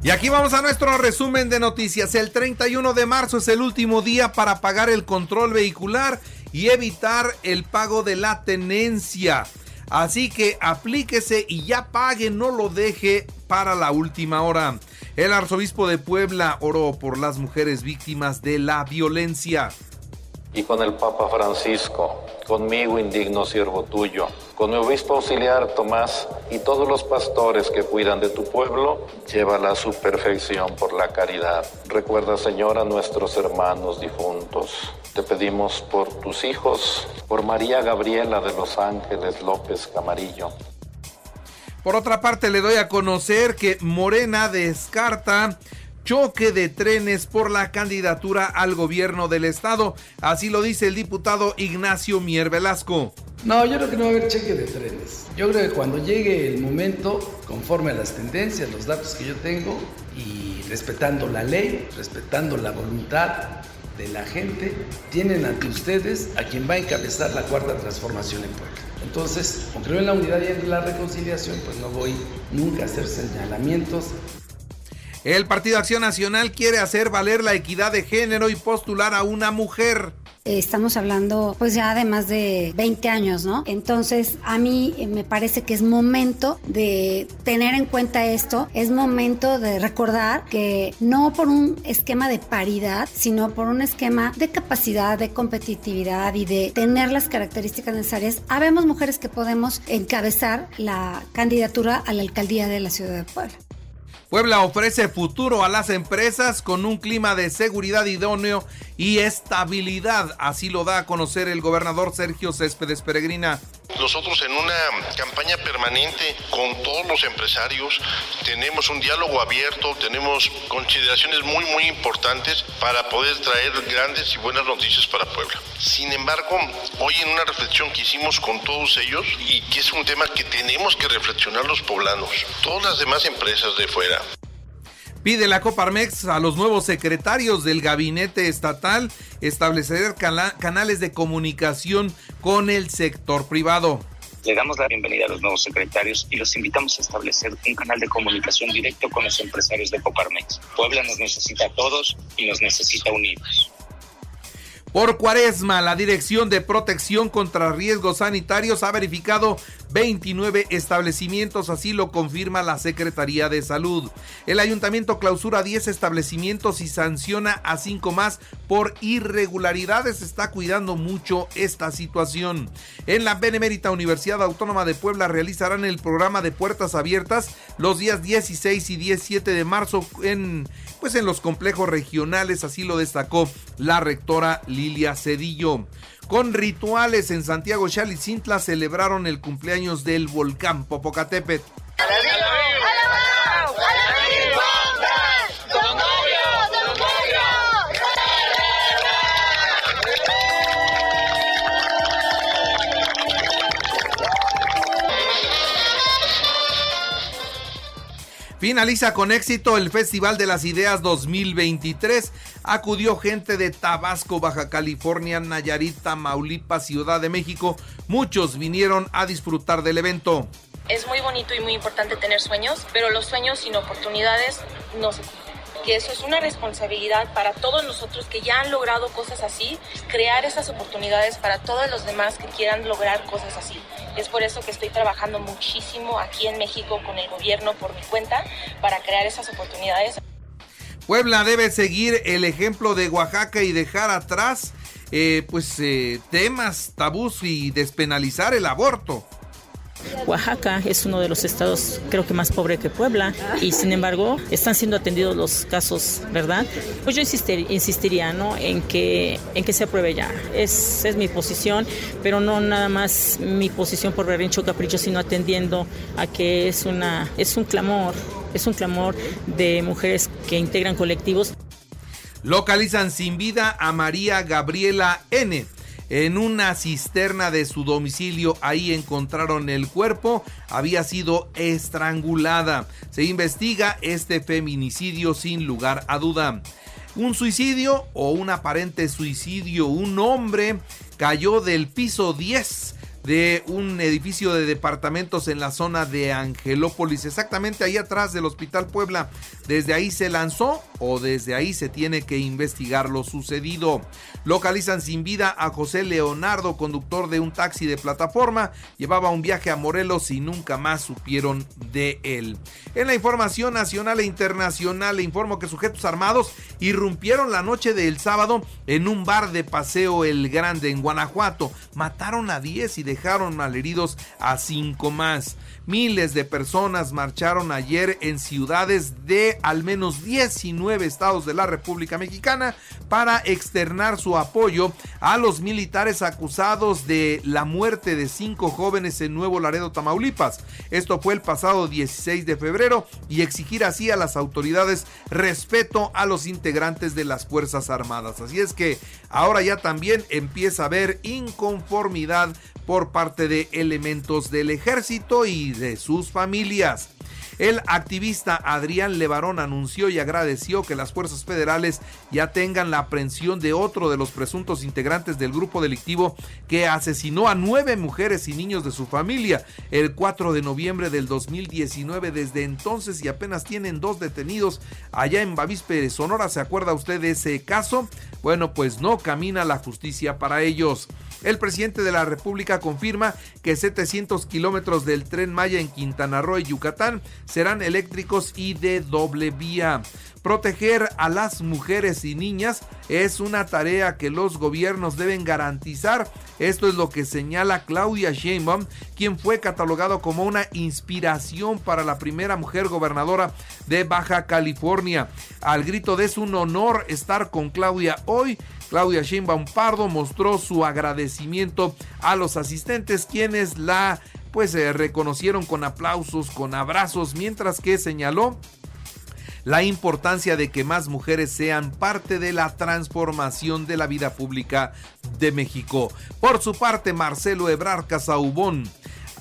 Y aquí vamos a nuestro resumen de noticias. El 31 de marzo es el último día para pagar el control vehicular y evitar el pago de la tenencia. Así que aplíquese y ya pague, no lo deje para la última hora. El arzobispo de Puebla oró por las mujeres víctimas de la violencia. Y con el Papa Francisco, conmigo indigno siervo tuyo, con mi obispo auxiliar Tomás y todos los pastores que cuidan de tu pueblo, llévala a su perfección por la caridad. Recuerda, Señor, a nuestros hermanos difuntos. Te pedimos por tus hijos, por María Gabriela de los Ángeles López Camarillo por otra parte, le doy a conocer que Morena descarta choque de trenes por la candidatura al gobierno del estado. Así lo dice el diputado Ignacio Mier Velasco. No, yo creo que no va a haber cheque de trenes. Yo creo que cuando llegue el momento, conforme a las tendencias, los datos que yo tengo y respetando la ley, respetando la voluntad de la gente, tienen ante ustedes a quien va a encabezar la cuarta transformación en Puebla. Entonces, creo en la unidad y en la reconciliación, pues no voy nunca a hacer señalamientos. El Partido Acción Nacional quiere hacer valer la equidad de género y postular a una mujer. Estamos hablando pues ya de más de 20 años, ¿no? Entonces a mí eh, me parece que es momento de tener en cuenta esto, es momento de recordar que no por un esquema de paridad, sino por un esquema de capacidad, de competitividad y de tener las características necesarias, habemos mujeres que podemos encabezar la candidatura a la alcaldía de la ciudad de Puebla. Puebla ofrece futuro a las empresas con un clima de seguridad idóneo y estabilidad. Así lo da a conocer el gobernador Sergio Céspedes Peregrina. Nosotros en una campaña permanente con todos los empresarios tenemos un diálogo abierto, tenemos consideraciones muy muy importantes para poder traer grandes y buenas noticias para Puebla. Sin embargo, hoy en una reflexión que hicimos con todos ellos y que es un tema que tenemos que reflexionar los poblanos, todas las demás empresas de fuera, Pide la Coparmex a los nuevos secretarios del gabinete estatal establecer canales de comunicación con el sector privado. Le damos la bienvenida a los nuevos secretarios y los invitamos a establecer un canal de comunicación directo con los empresarios de Coparmex. Puebla nos necesita a todos y nos necesita unidos. Por cuaresma, la Dirección de Protección contra Riesgos Sanitarios ha verificado 29 establecimientos, así lo confirma la Secretaría de Salud. El ayuntamiento clausura 10 establecimientos y sanciona a 5 más por irregularidades. Está cuidando mucho esta situación. En la Benemérita Universidad Autónoma de Puebla realizarán el programa de puertas abiertas los días 16 y 17 de marzo en pues en los complejos regionales, así lo destacó la rectora Lilia Cedillo. Con rituales en Santiago Chalicintla celebraron el cumpleaños del volcán Popocatépetl. Finaliza con éxito el Festival de las Ideas 2023. Acudió gente de Tabasco, Baja California, Nayarit, Tamaulipas, Ciudad de México. Muchos vinieron a disfrutar del evento. Es muy bonito y muy importante tener sueños, pero los sueños sin oportunidades no se que eso es una responsabilidad para todos nosotros que ya han logrado cosas así, crear esas oportunidades para todos los demás que quieran lograr cosas así. Es por eso que estoy trabajando muchísimo aquí en México con el gobierno por mi cuenta para crear esas oportunidades. Puebla debe seguir el ejemplo de Oaxaca y dejar atrás eh, pues eh, temas tabús y despenalizar el aborto. Oaxaca es uno de los estados creo que más pobre que Puebla y sin embargo están siendo atendidos los casos, ¿verdad? Pues yo insistiría ¿no? en, que, en que se apruebe ya. Es, es mi posición, pero no nada más mi posición por berrincho capricho, sino atendiendo a que es, una, es un clamor Es un clamor de mujeres que integran colectivos. Localizan sin vida a María Gabriela N. En una cisterna de su domicilio, ahí encontraron el cuerpo, había sido estrangulada. Se investiga este feminicidio sin lugar a duda. Un suicidio o un aparente suicidio, un hombre cayó del piso 10 de un edificio de departamentos en la zona de Angelópolis, exactamente ahí atrás del Hospital Puebla. Desde ahí se lanzó o desde ahí se tiene que investigar lo sucedido. Localizan sin vida a José Leonardo, conductor de un taxi de plataforma. Llevaba un viaje a Morelos y nunca más supieron de él. En la información nacional e internacional le informo que sujetos armados irrumpieron la noche del sábado en un bar de paseo El Grande en Guanajuato. Mataron a 10 y dejaron malheridos a 5 más. Miles de personas marcharon ayer en ciudades de al menos 19 estados de la República Mexicana para externar su apoyo a los militares acusados de la muerte de cinco jóvenes en Nuevo Laredo, Tamaulipas. Esto fue el pasado 16 de febrero y exigir así a las autoridades respeto a los integrantes de las Fuerzas Armadas. Así es que ahora ya también empieza a haber inconformidad por parte de elementos del ejército y de sus familias. El activista Adrián Levarón anunció y agradeció que las fuerzas federales ya tengan la aprehensión de otro de los presuntos integrantes del grupo delictivo que asesinó a nueve mujeres y niños de su familia el 4 de noviembre del 2019. Desde entonces y apenas tienen dos detenidos allá en Bavispe, Sonora. ¿Se acuerda usted de ese caso? Bueno, pues no camina la justicia para ellos. El presidente de la República confirma que 700 kilómetros del tren Maya en Quintana Roo y Yucatán serán eléctricos y de doble vía. Proteger a las mujeres y niñas es una tarea que los gobiernos deben garantizar. Esto es lo que señala Claudia Sheinbaum, quien fue catalogado como una inspiración para la primera mujer gobernadora de Baja California. Al grito de es un honor estar con Claudia hoy. Claudia Sheinbaum Pardo mostró su agradecimiento a los asistentes quienes la pues se reconocieron con aplausos, con abrazos, mientras que señaló la importancia de que más mujeres sean parte de la transformación de la vida pública de México. Por su parte, Marcelo Ebrar Casaubón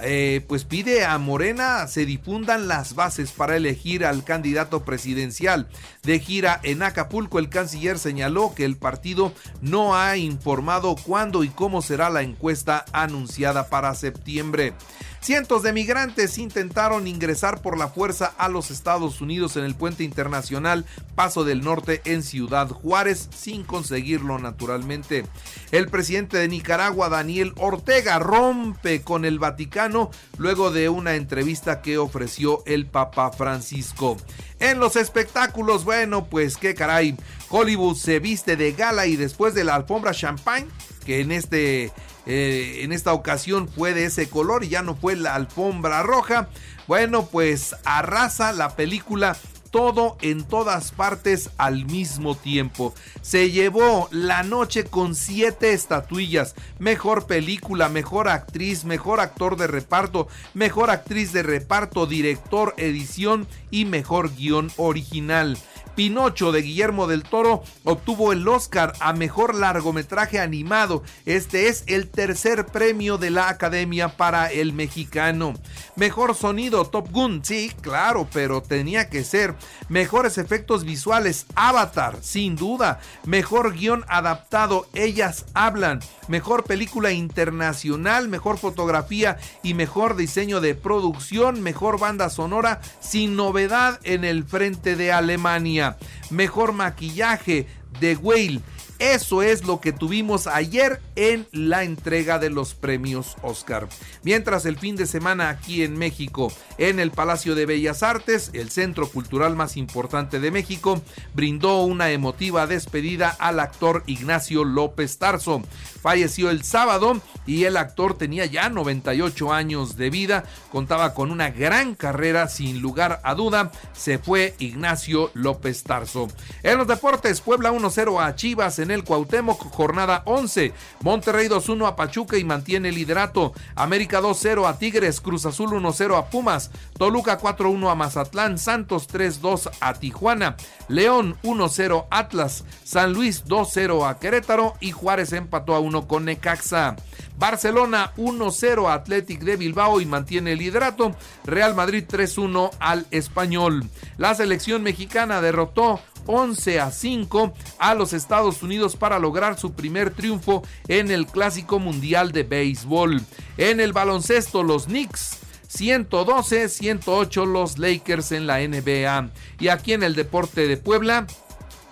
eh, pues pide a Morena se difundan las bases para elegir al candidato presidencial. De gira en Acapulco, el canciller señaló que el partido no ha informado cuándo y cómo será la encuesta anunciada para septiembre. Cientos de migrantes intentaron ingresar por la fuerza a los Estados Unidos en el puente internacional Paso del Norte en Ciudad Juárez sin conseguirlo naturalmente. El presidente de Nicaragua, Daniel Ortega, rompe con el Vaticano luego de una entrevista que ofreció el Papa Francisco. En los espectáculos, bueno, pues qué caray, Hollywood se viste de gala y después de la alfombra champagne, que en este eh, en esta ocasión fue de ese color y ya no fue la alfombra roja. Bueno, pues arrasa la película todo en todas partes al mismo tiempo. Se llevó la noche con siete estatuillas. Mejor película, mejor actriz, mejor actor de reparto, mejor actriz de reparto, director, edición y mejor guion original. Pinocho de Guillermo del Toro obtuvo el Oscar a Mejor Largometraje Animado. Este es el tercer premio de la Academia para el mexicano. Mejor sonido Top Gun, sí, claro, pero tenía que ser. Mejores efectos visuales Avatar, sin duda. Mejor guion adaptado Ellas Hablan. Mejor película internacional, mejor fotografía y mejor diseño de producción. Mejor banda sonora sin novedad en el frente de Alemania. Mejor maquillaje de Whale. Eso es lo que tuvimos ayer en la entrega de los premios Oscar. Mientras el fin de semana aquí en México, en el Palacio de Bellas Artes, el centro cultural más importante de México, brindó una emotiva despedida al actor Ignacio López Tarso. Falleció el sábado y el actor tenía ya 98 años de vida, contaba con una gran carrera sin lugar a duda, se fue Ignacio López Tarso. En los deportes, Puebla 1-0 a Chivas en en el Cuauhtémoc, jornada 11. Monterrey 2-1 a Pachuca y mantiene liderato. América 2-0 a Tigres, Cruz Azul 1-0 a Pumas, Toluca 4-1 a Mazatlán, Santos 3-2 a Tijuana, León 1-0 Atlas, San Luis 2-0 a Querétaro y Juárez empató a 1 con Necaxa. Barcelona 1-0 a Athletic de Bilbao y mantiene liderato. Real Madrid 3-1 al Español. La selección mexicana derrotó 11 a 5 a los Estados Unidos para lograr su primer triunfo en el Clásico Mundial de Béisbol. En el baloncesto, los Knicks 112-108 los Lakers en la NBA. Y aquí en el deporte de Puebla,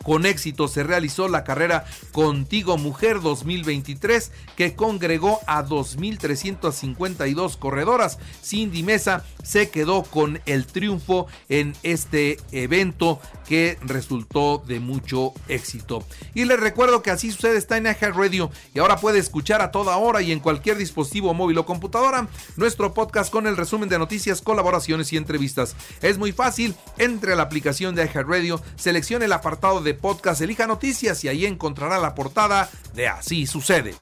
con éxito se realizó la carrera Contigo Mujer 2023 que congregó a 2.352 corredoras. Cindy Mesa se quedó con el triunfo en este evento que resultó de mucho éxito. Y les recuerdo que así sucede está en Aja Radio y ahora puede escuchar a toda hora y en cualquier dispositivo móvil o computadora nuestro podcast con el resumen de noticias, colaboraciones y entrevistas. Es muy fácil, entre a la aplicación de Aja Radio, seleccione el apartado podcast, elija noticias y ahí encontrará la portada de Así sucede.